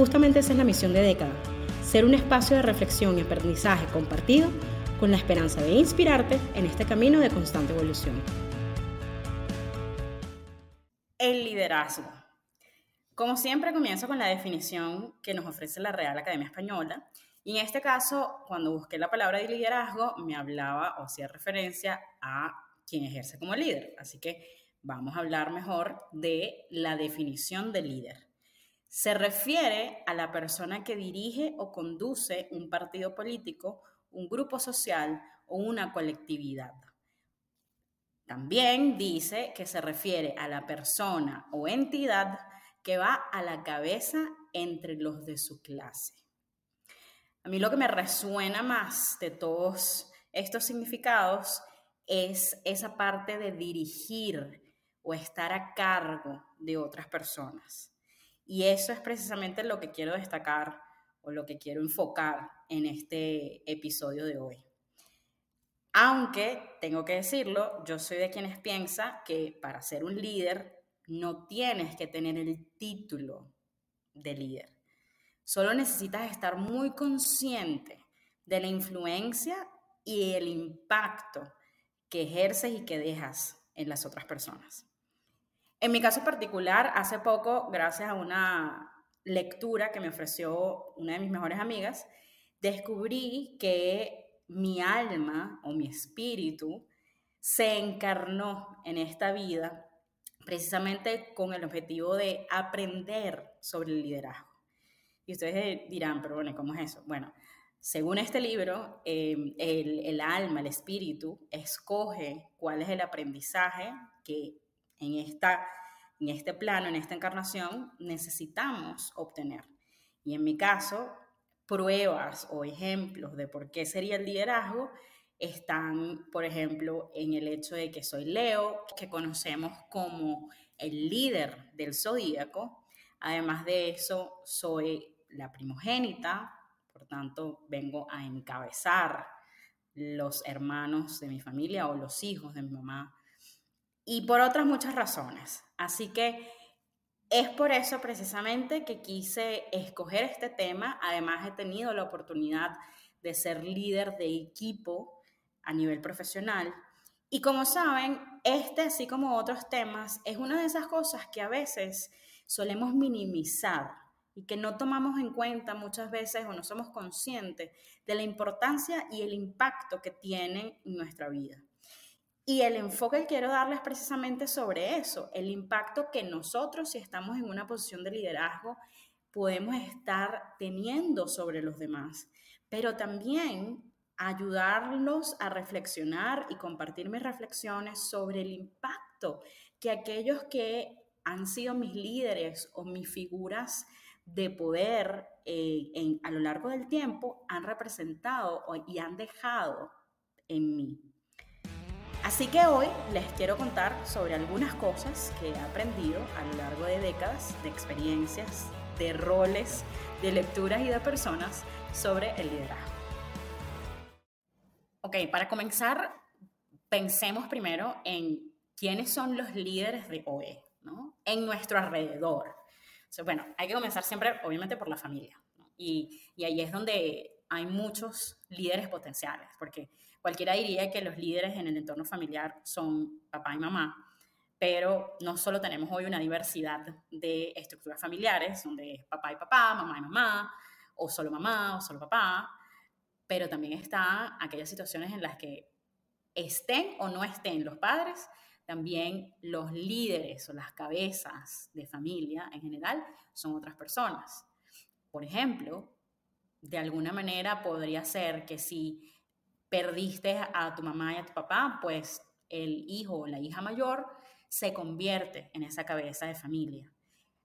Justamente esa es la misión de Década, ser un espacio de reflexión y aprendizaje compartido con la esperanza de inspirarte en este camino de constante evolución. El liderazgo. Como siempre, comienzo con la definición que nos ofrece la Real Academia Española. Y en este caso, cuando busqué la palabra de liderazgo, me hablaba o hacía referencia a quien ejerce como líder. Así que vamos a hablar mejor de la definición de líder se refiere a la persona que dirige o conduce un partido político, un grupo social o una colectividad. También dice que se refiere a la persona o entidad que va a la cabeza entre los de su clase. A mí lo que me resuena más de todos estos significados es esa parte de dirigir o estar a cargo de otras personas. Y eso es precisamente lo que quiero destacar o lo que quiero enfocar en este episodio de hoy. Aunque, tengo que decirlo, yo soy de quienes piensa que para ser un líder no tienes que tener el título de líder. Solo necesitas estar muy consciente de la influencia y el impacto que ejerces y que dejas en las otras personas. En mi caso particular, hace poco, gracias a una lectura que me ofreció una de mis mejores amigas, descubrí que mi alma o mi espíritu se encarnó en esta vida precisamente con el objetivo de aprender sobre el liderazgo. Y ustedes dirán, pero bueno, ¿cómo es eso? Bueno, según este libro, em, el, el alma, el espíritu, escoge cuál es el aprendizaje que en, esta, en este plano, en esta encarnación, necesitamos obtener. Y en mi caso, pruebas o ejemplos de por qué sería el liderazgo están, por ejemplo, en el hecho de que soy Leo, que conocemos como el líder del zodíaco. Además de eso, soy la primogénita, por tanto, vengo a encabezar los hermanos de mi familia o los hijos de mi mamá y por otras muchas razones. Así que es por eso precisamente que quise escoger este tema. Además, he tenido la oportunidad de ser líder de equipo a nivel profesional. Y como saben, este, así como otros temas, es una de esas cosas que a veces solemos minimizar y que no tomamos en cuenta muchas veces o no somos conscientes de la importancia y el impacto que tienen en nuestra vida. Y el enfoque que quiero darles precisamente sobre eso, el impacto que nosotros, si estamos en una posición de liderazgo, podemos estar teniendo sobre los demás, pero también ayudarlos a reflexionar y compartir mis reflexiones sobre el impacto que aquellos que han sido mis líderes o mis figuras de poder eh, a lo largo del tiempo han representado y han dejado en mí. Así que hoy les quiero contar sobre algunas cosas que he aprendido a lo largo de décadas de experiencias, de roles, de lecturas y de personas sobre el liderazgo. Ok, para comenzar, pensemos primero en quiénes son los líderes de hoy, ¿no? En nuestro alrededor. bueno, hay que comenzar siempre, obviamente, por la familia. Y, y ahí es donde hay muchos líderes potenciales, porque Cualquiera diría que los líderes en el entorno familiar son papá y mamá, pero no solo tenemos hoy una diversidad de estructuras familiares, donde es papá y papá, mamá y mamá, o solo mamá o solo papá, pero también están aquellas situaciones en las que estén o no estén los padres, también los líderes o las cabezas de familia en general son otras personas. Por ejemplo, de alguna manera podría ser que si perdiste a tu mamá y a tu papá, pues el hijo o la hija mayor se convierte en esa cabeza de familia.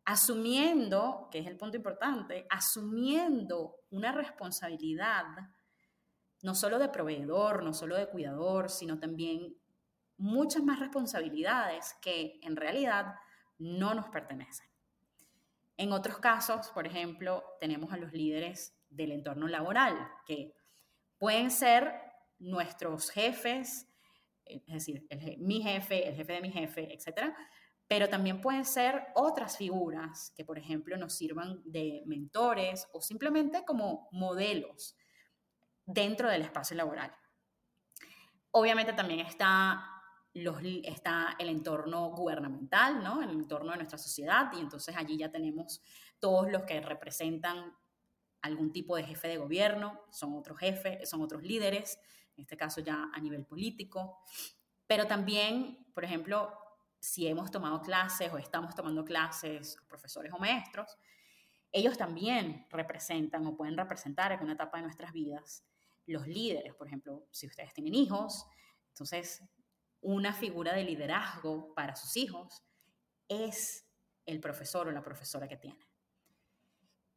asumiendo, que es el punto importante, asumiendo una responsabilidad no solo de proveedor, no solo de cuidador, sino también muchas más responsabilidades que en realidad no nos pertenecen. En otros casos, por ejemplo, tenemos a los líderes del entorno laboral, que pueden ser nuestros jefes, es decir, mi jefe, el jefe de mi jefe, etcétera, pero también pueden ser otras figuras que, por ejemplo, nos sirvan de mentores o simplemente como modelos dentro del espacio laboral. Obviamente también está, está el entorno gubernamental, ¿no? el entorno de nuestra sociedad, y entonces allí ya tenemos todos los que representan algún tipo de jefe de gobierno, son otros jefes, son otros líderes, en este caso ya a nivel político, pero también, por ejemplo, si hemos tomado clases o estamos tomando clases, profesores o maestros, ellos también representan o pueden representar en una etapa de nuestras vidas los líderes. Por ejemplo, si ustedes tienen hijos, entonces una figura de liderazgo para sus hijos es el profesor o la profesora que tiene.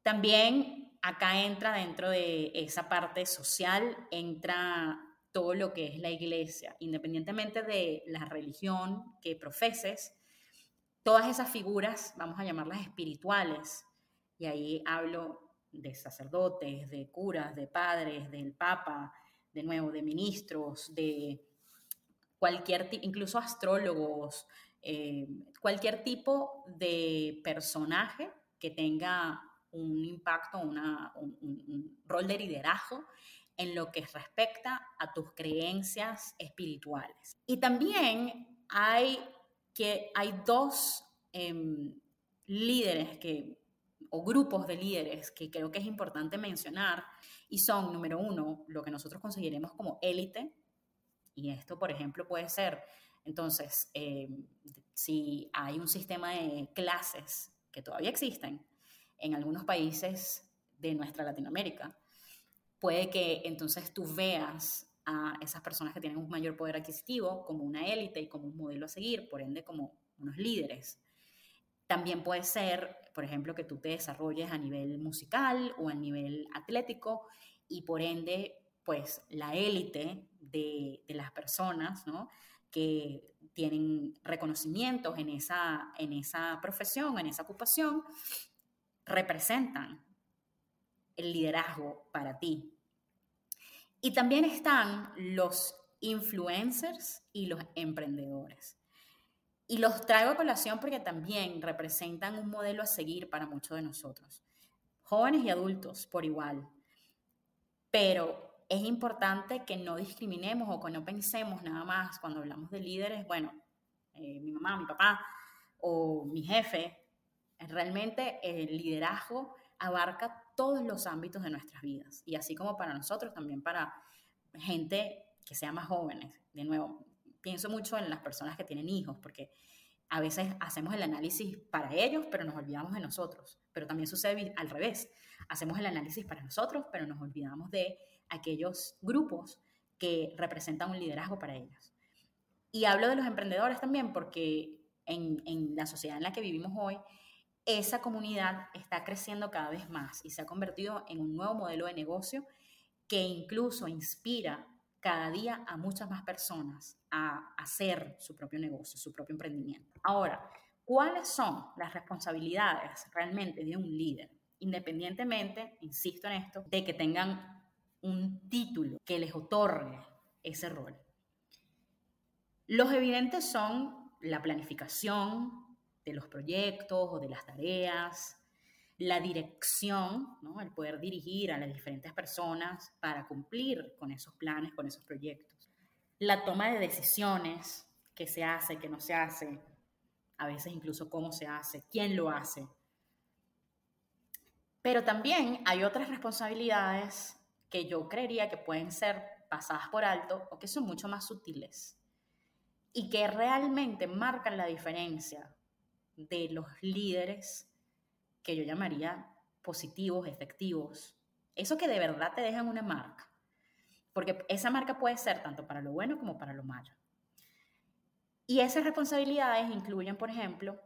También acá entra dentro de esa parte social, entra todo lo que es la iglesia, independientemente de la religión que profeses, todas esas figuras, vamos a llamarlas espirituales, y ahí hablo de sacerdotes, de curas, de padres, del papa, de nuevo, de ministros, de cualquier, incluso astrólogos, eh, cualquier tipo de personaje que tenga un impacto, una, un, rol de liderazgo en lo que respecta a tus creencias espirituales. Y también hay, que, hay dos em, líderes que, o grupos de líderes que creo que es importante mencionar y son, número uno, lo que nosotros conseguiremos como élite. Y esto, por ejemplo, puede ser, entonces, em, si hay un sistema de clases que todavía existen en algunos países de nuestra Latinoamérica, puede que entonces tú veas a esas personas que tienen un mayor poder adquisitivo como una élite y como un modelo a seguir, por ende como unos líderes. También puede ser, por ejemplo, que tú te desarrolles a nivel musical o a nivel atlético y por ende, pues la élite de, las personas, ¿no? que tienen reconocimientos en esa, en esa profesión, en esa ocupación, representan el liderazgo para ti. Y también están los influencers y los emprendedores. Y los traigo a colación porque también representan un modelo a seguir para muchos de nosotros, jóvenes y adultos por igual. Pero es importante que no discriminemos o que no pensemos nada más cuando hablamos de líderes, bueno, eh, mi mamá, mi papá o mi jefe. Realmente el liderazgo abarca todos los ámbitos de nuestras vidas y así como para nosotros, también para gente que sea más jóvenes. De nuevo, pienso mucho en las personas que tienen hijos, porque a veces hacemos el análisis para ellos, pero nos olvidamos de nosotros. Pero también sucede al revés. Hacemos el análisis para nosotros, pero nos olvidamos de aquellos grupos que representan un liderazgo para ellos. Y hablo de los emprendedores también porque en, en la sociedad en la que vivimos hoy, esa comunidad está creciendo cada vez más y se ha convertido en un nuevo modelo de negocio que incluso inspira cada día a muchas más personas a hacer su propio negocio, su propio emprendimiento. Ahora, ¿cuáles son las responsabilidades realmente de un líder? Independientemente, insisto en esto, de que tengan un título que les otorgue ese rol. Los evidentes son la planificación, de los proyectos o de las tareas, la dirección, el poder dirigir a las diferentes personas para cumplir con esos planes, con esos proyectos, la toma de decisiones, qué se hace, qué no se hace, a veces incluso cómo se hace, quién lo hace. Pero también hay otras responsabilidades que yo creería que pueden ser pasadas por alto o que son mucho más sutiles y que realmente marcan la diferencia de los líderes que yo llamaría positivos, efectivos. Eso que de verdad te dejan una marca. Porque esa marca puede ser tanto para lo bueno como para lo malo. Y esas responsabilidades incluyen, por ejemplo,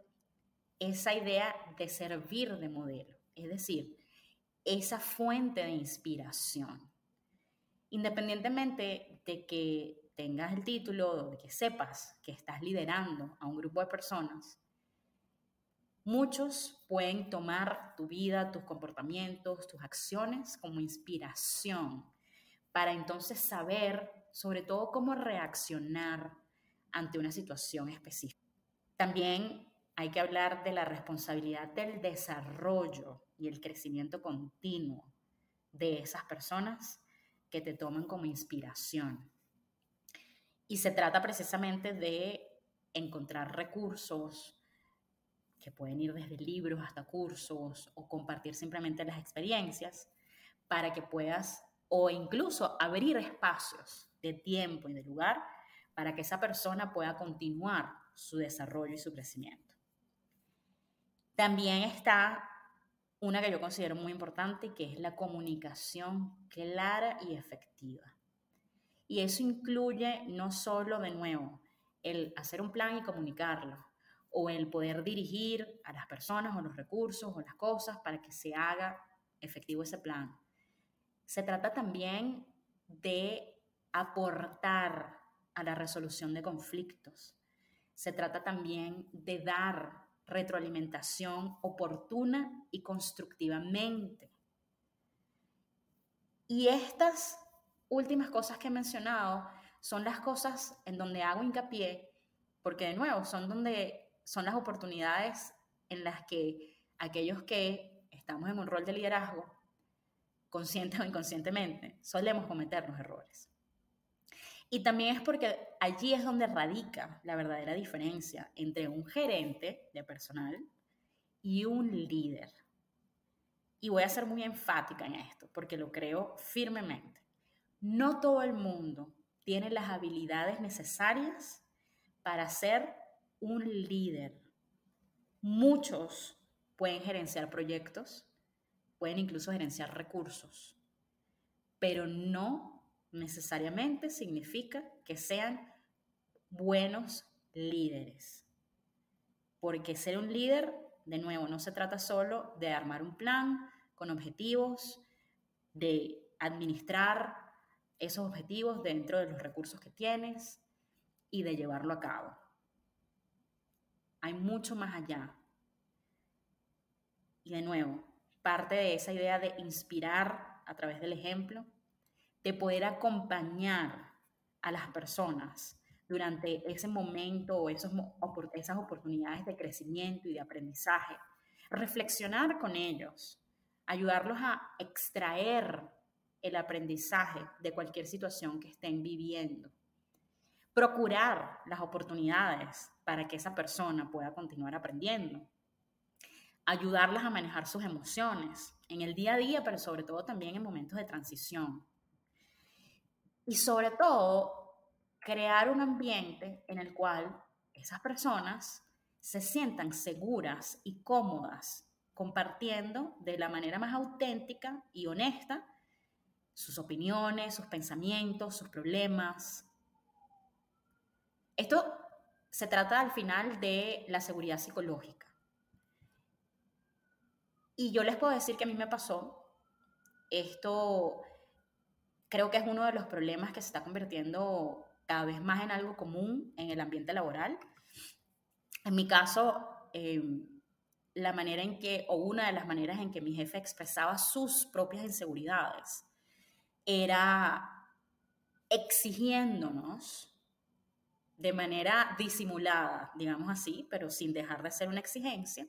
esa idea de servir de modelo, es decir, esa fuente de inspiración. Independientemente de que tengas el título, de que sepas que estás liderando a un grupo de personas, muchos pueden tomar tu vida, tus comportamientos, tus acciones como inspiración para entonces saber sobre todo cómo reaccionar ante una situación específica. También hay que hablar de la responsabilidad del desarrollo y el crecimiento continuo de esas personas que te toman como inspiración. Y se trata precisamente de encontrar recursos que pueden ir desde libros hasta cursos o compartir simplemente las experiencias para que puedas o incluso abrir espacios de tiempo y de lugar para que esa persona pueda continuar su desarrollo y su crecimiento. También está una que yo considero muy importante, que es la comunicación clara y efectiva. Y eso incluye no solo, de nuevo, el hacer un plan y comunicarlo, o el poder dirigir a las personas o los recursos o las cosas para que se haga efectivo ese plan. Se trata también de aportar a la resolución de conflictos. Se trata también de dar retroalimentación oportuna y constructivamente. Y estas últimas cosas que he mencionado son las cosas en donde hago hincapié, porque de nuevo son donde son las oportunidades en las que aquellos que estamos en un rol de liderazgo, consciente o inconscientemente, solemos cometer los errores. Y también es porque allí es donde radica la verdadera diferencia entre un gerente de personal y un líder. Y voy a ser muy enfática en esto, porque lo creo firmemente. No todo el mundo tiene las habilidades necesarias para ser un líder. Muchos pueden gerenciar proyectos, pueden incluso gerenciar recursos, pero no necesariamente significa que sean buenos líderes. Porque ser un líder, de nuevo, no se trata solo de armar un plan con objetivos, de administrar esos objetivos dentro de los recursos que tienes y de llevarlo a cabo. Hay mucho más allá. Y de nuevo, parte de esa idea de inspirar a través del ejemplo de poder acompañar a las personas durante ese momento o esas oportunidades de crecimiento y de aprendizaje. Reflexionar con ellos, ayudarlos a extraer el aprendizaje de cualquier situación que estén viviendo. Procurar las oportunidades para que esa persona pueda continuar aprendiendo. Ayudarlas a manejar sus emociones en el día a día, pero sobre todo también en momentos de transición y sobre todo, crear un ambiente en el cual esas personas se sientan seguras y cómodas compartiendo de la manera más auténtica y honesta sus opiniones, sus pensamientos, sus problemas. Esto se trata al final de la seguridad psicológica. Y yo les puedo decir que a mí me pasó esto creo que es uno de los problemas que se está convirtiendo cada vez más en algo común en el ambiente laboral. En mi caso, em, la manera en que, o una de las maneras en que mi jefe expresaba sus propias inseguridades, era exigiéndonos de manera disimulada, digamos así, pero sin dejar de ser una exigencia,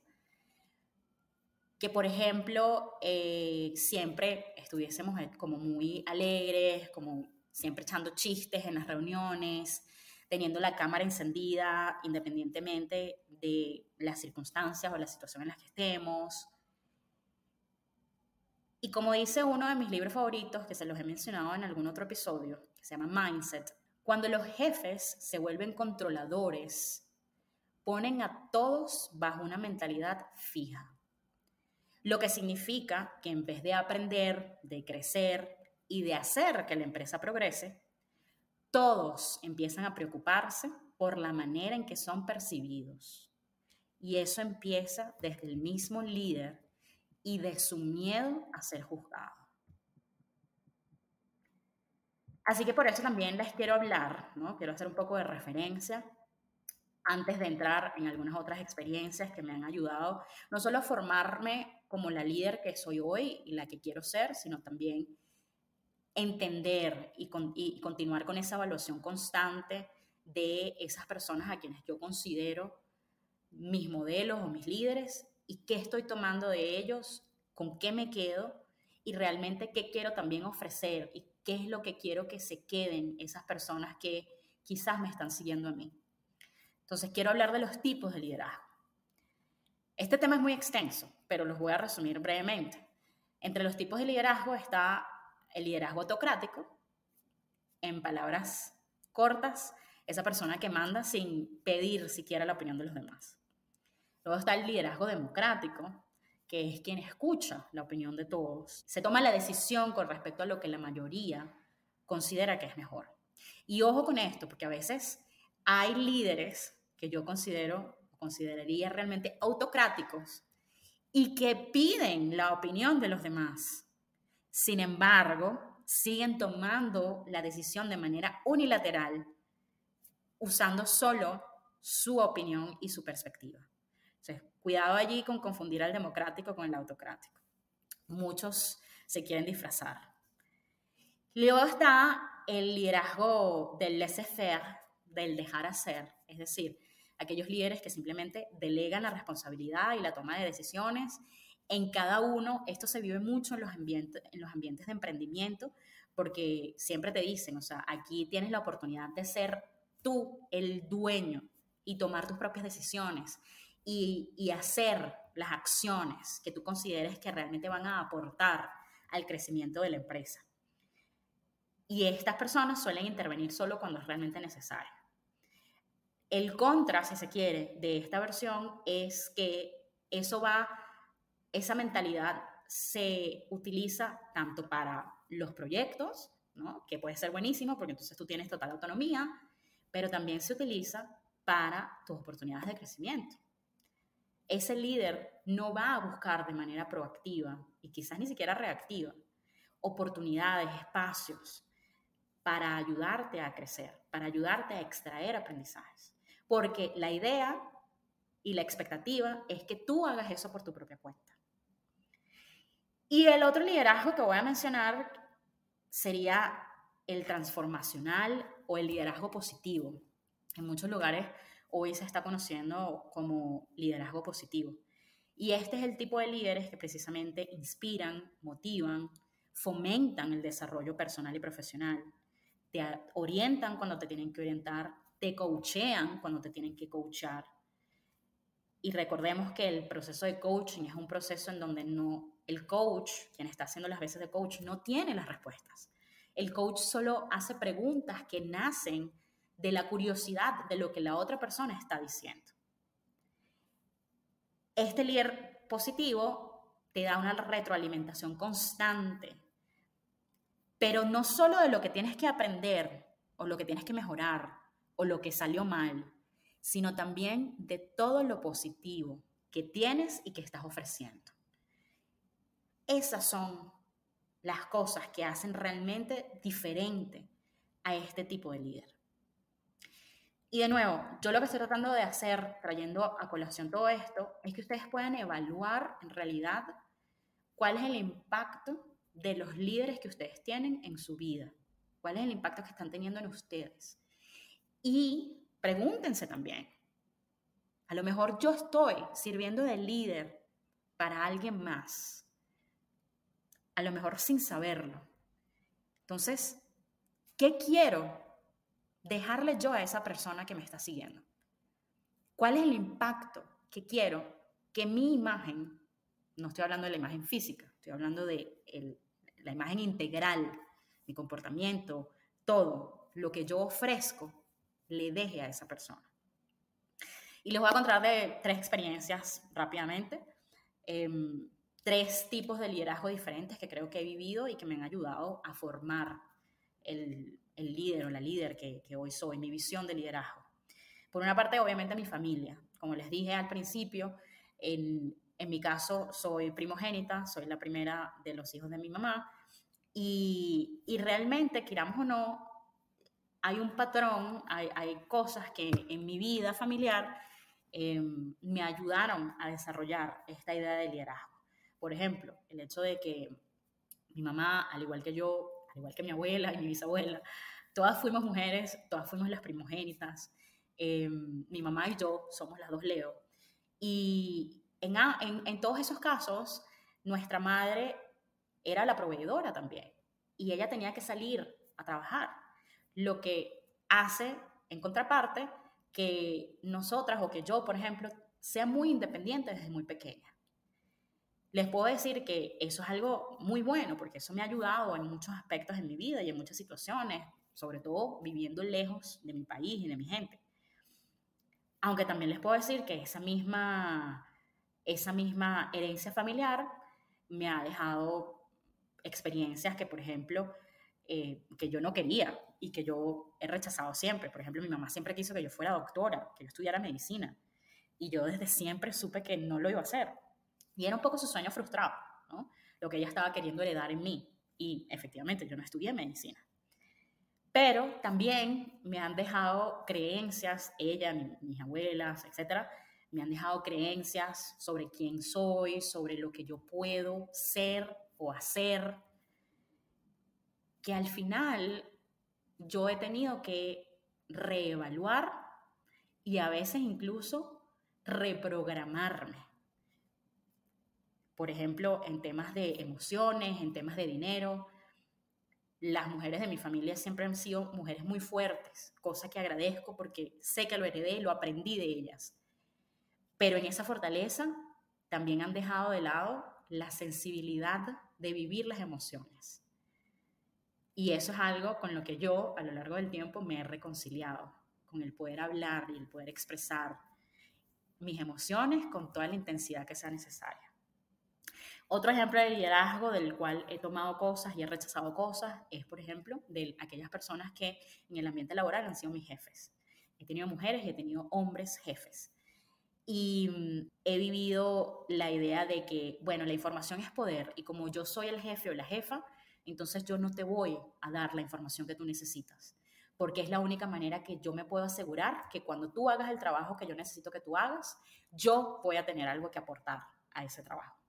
que, por ejemplo, eh, siempre estuviésemos eh, como muy alegres, como siempre echando chistes en las reuniones, teniendo la cámara encendida independientemente de las circunstancias o la situación en las que estemos. Y como dice uno de mis libros favoritos, que se los he mencionado en algún otro episodio, que se llama Mindset, cuando los jefes se vuelven controladores, ponen a todos bajo una mentalidad fija. Lo que significa que en vez de aprender, de crecer y de hacer que la empresa progrese, todos empiezan a preocuparse por la manera en que son percibidos. Y eso empieza desde el mismo líder y de su miedo a ser juzgado. Así que por eso también les quiero hablar, ¿no? quiero hacer un poco de referencia antes de entrar en algunas otras experiencias que me han ayudado, no solo a formarme como la líder que soy hoy y la que quiero ser, sino también entender y, y continuar con esa evaluación constante de esas personas a quienes yo considero mis modelos o mis líderes y qué estoy tomando de ellos, con qué me quedo y realmente qué quiero también ofrecer y qué es lo que quiero que se queden esas personas que quizás me están siguiendo a mí. Entonces quiero hablar de los tipos de liderazgo. Este tema es muy extenso, pero los voy a resumir brevemente. Entre los tipos de liderazgo está el liderazgo autocrático, en palabras cortas, esa persona que manda sin pedir siquiera la opinión de los demás. Luego está el liderazgo democrático, que es quien escucha la opinión de todos, se toma la decisión con respecto a lo que la mayoría considera que es mejor. Y ojo con esto, porque a veces hay líderes que yo considero, consideraría realmente autocráticos y que piden la opinión de los demás. Sin embargo, siguen tomando la decisión de manera unilateral, usando solo su opinión y su perspectiva. Cuidado allí con confundir al democrático con el autocrático. Muchos se quieren disfrazar. Luego está el liderazgo del laissez-faire, del dejar hacer, es decir, aquellos líderes que simplemente delegan la responsabilidad y la toma de decisiones en cada uno. Esto se vive mucho en los ambientes de emprendimiento, porque siempre te dicen, o sea, aquí tienes la oportunidad de ser tú el dueño y tomar tus propias decisiones y, hacer las acciones que tú consideres que realmente van a aportar al crecimiento de la empresa. Y estas personas suelen intervenir solo cuando es realmente necesario. El contra, si se quiere, de esta versión es que eso va, esa mentalidad se utiliza tanto para los proyectos, que puede ser buenísimo porque entonces tú tienes total autonomía, pero también se utiliza para tus oportunidades de crecimiento ese líder no va a buscar de manera proactiva y quizás ni siquiera reactiva oportunidades, espacios para ayudarte a crecer, para ayudarte a extraer aprendizajes. Porque la idea y la expectativa es que tú hagas eso por tu propia cuenta. Y el otro liderazgo que voy a mencionar sería el transformacional o el liderazgo positivo. En muchos lugares hoy se está conociendo como liderazgo positivo. Y este es el tipo de líderes que precisamente inspiran, motivan, fomentan el desarrollo personal y profesional, te orientan cuando te tienen que orientar, te coachean cuando te tienen que coachar. Y recordemos que el proceso de coaching es un proceso en donde no el coach, quien está haciendo las veces de coach, no tiene las respuestas. El coach solo hace preguntas que nacen de la curiosidad de lo que la otra persona está diciendo. Este líder positivo te da una retroalimentación constante, pero no solo de lo que tienes que aprender o lo que tienes que mejorar o lo que salió mal, sino también de todo lo positivo que tienes y que estás ofreciendo. Esas son las cosas que hacen realmente diferente a este tipo de líder. Y de nuevo, yo lo que estoy tratando de hacer, trayendo a colación todo esto, es que ustedes puedan evaluar en realidad cuál es el impacto de los líderes que ustedes tienen en su vida, cuál es el impacto que están teniendo en ustedes. Y pregúntense también, a lo mejor yo estoy sirviendo de líder para alguien más, a lo mejor sin saberlo. Entonces, ¿qué quiero dejarle yo a esa persona que me está siguiendo? ¿Cuál es el impacto que quiero que mi imagen, no estoy hablando de la imagen física, estoy hablando de la imagen integral, mi comportamiento, todo lo que yo ofrezco, le deje a esa persona? Y les voy a contar de tres experiencias rápidamente. Em, tres tipos de liderazgo diferentes que creo que he vivido y que me han ayudado a formar el, el líder o la líder que, hoy soy, mi visión de liderazgo. Por una parte, obviamente, mi familia. Como les dije al principio, en, en mi caso soy primogénita, soy la primera de los hijos de mi mamá y, y realmente, queramos o no, hay un patrón, hay, hay cosas que en mi vida familiar em, me ayudaron a desarrollar esta idea de liderazgo. Por ejemplo, el hecho de que mi mamá, al igual que yo, igual que mi abuela y mi bisabuela, todas fuimos mujeres, todas fuimos las primogénitas. Em, mi mamá y yo somos las dos Leo. Y en, en, en todos esos casos, nuestra madre era la proveedora también. Y ella tenía que salir a trabajar lo que hace, en contraparte, que nosotras o que yo, por ejemplo, sea muy independiente desde muy pequeña. Les puedo decir que eso es algo muy bueno porque eso me ha ayudado en muchos aspectos de mi vida y en muchas situaciones, sobre todo viviendo lejos de mi país y de mi gente. Aunque también les puedo decir que esa misma, esa misma herencia familiar me ha dejado experiencias que, por ejemplo, eh, que yo no quería y que yo he rechazado siempre. Por ejemplo, mi mamá siempre quiso que yo fuera doctora, que yo estudiara medicina. Y yo desde siempre supe que no lo iba a hacer. Y era un poco su sueño frustrado, ¿no? Lo que ella estaba queriendo heredar en mí. Y efectivamente, yo no estudié medicina. Pero también me han dejado creencias, ella, mis abuelas, etcétera, me han dejado creencias sobre quién soy, sobre lo que yo puedo ser o hacer, que al final yo he tenido que reevaluar y a veces incluso reprogramarme. Por ejemplo, en temas de emociones, en temas de dinero, las mujeres de mi familia siempre han sido mujeres muy fuertes, cosa que agradezco porque sé que lo heredé, lo aprendí de ellas. Pero en esa fortaleza también han dejado de lado la sensibilidad de vivir las emociones. Y eso es algo con lo que yo a lo largo del tiempo me he reconciliado, con el poder hablar y el poder expresar mis emociones con toda la intensidad que sea necesaria. Otro ejemplo de liderazgo del cual he tomado cosas y he rechazado cosas es, por ejemplo, de aquellas personas que en el ambiente laboral han sido mis jefes. He tenido mujeres y he tenido hombres jefes. Y mm, he vivido la idea de que, bueno, la información es poder y como yo soy el jefe o la jefa, entonces yo no te voy a dar la información que tú necesitas, porque es la única manera que yo me puedo asegurar que cuando tú hagas el trabajo que yo necesito que tú hagas, yo voy a tener algo que aportar a ese trabajo.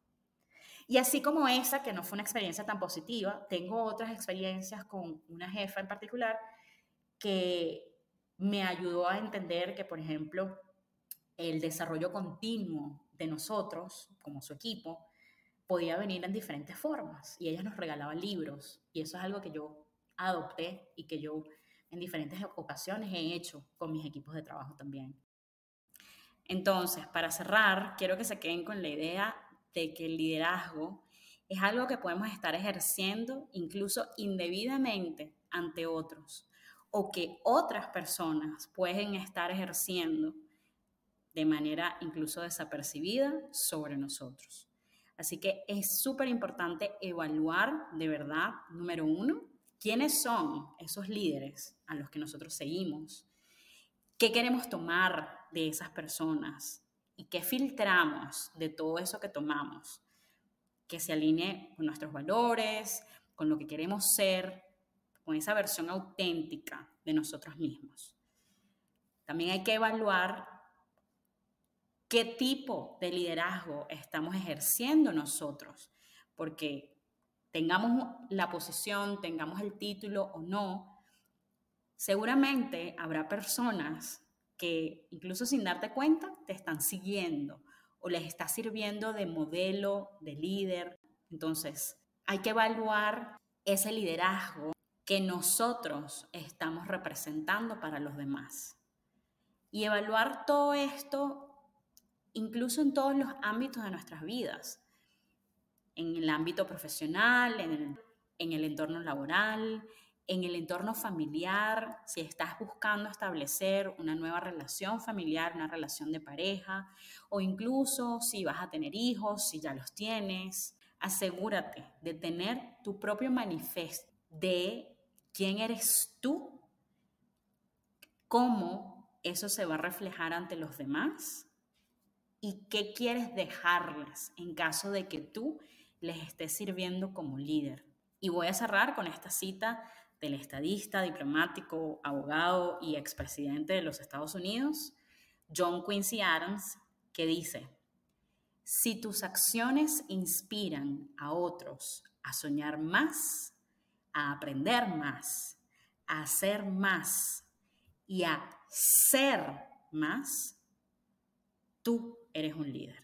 Y así como esa, que no fue una experiencia tan positiva, tengo otras experiencias con una jefa en particular que me ayudó a entender que, por ejemplo, el desarrollo continuo de nosotros como su equipo podía venir en diferentes formas y ella nos regalaba libros y eso es algo que yo adopté y que yo en diferentes ocasiones he hecho con mis equipos de trabajo también. Entonces, para cerrar, quiero que se queden con la idea de que el liderazgo es algo que podemos estar ejerciendo incluso indebidamente ante otros o que otras personas pueden estar ejerciendo de manera incluso desapercibida sobre nosotros. Así que es súper importante evaluar de verdad, número uno, quiénes son esos líderes a los que nosotros seguimos, qué queremos tomar de esas personas y qué filtramos de todo eso que tomamos, que se alinee con nuestros valores, con lo que queremos ser, con esa versión auténtica de nosotros mismos. También hay que evaluar qué tipo de liderazgo estamos ejerciendo nosotros, porque tengamos la posición, tengamos el título o no, seguramente habrá personas incluso sin darte cuenta te están siguiendo o les está sirviendo de modelo, de líder. Entonces, hay que evaluar ese liderazgo que nosotros estamos representando para los demás. Y evaluar todo esto incluso en todos los ámbitos de nuestras vidas, en el ámbito profesional, en el entorno laboral, en el entorno familiar, si estás buscando establecer una nueva relación familiar, una relación de pareja, o incluso si vas a tener hijos, si ya los tienes, asegúrate de tener tu propio manifiesto de quién eres tú, cómo eso se va a reflejar ante los demás y qué quieres dejarles en caso de que tú les estés sirviendo como líder. Y voy a cerrar con esta cita del estadista, diplomático, abogado y expresidente de los Estados Unidos, John Quincy Adams, que dice, si tus acciones inspiran a otros a soñar más, a aprender más, a hacer más y a ser más, tú eres un líder.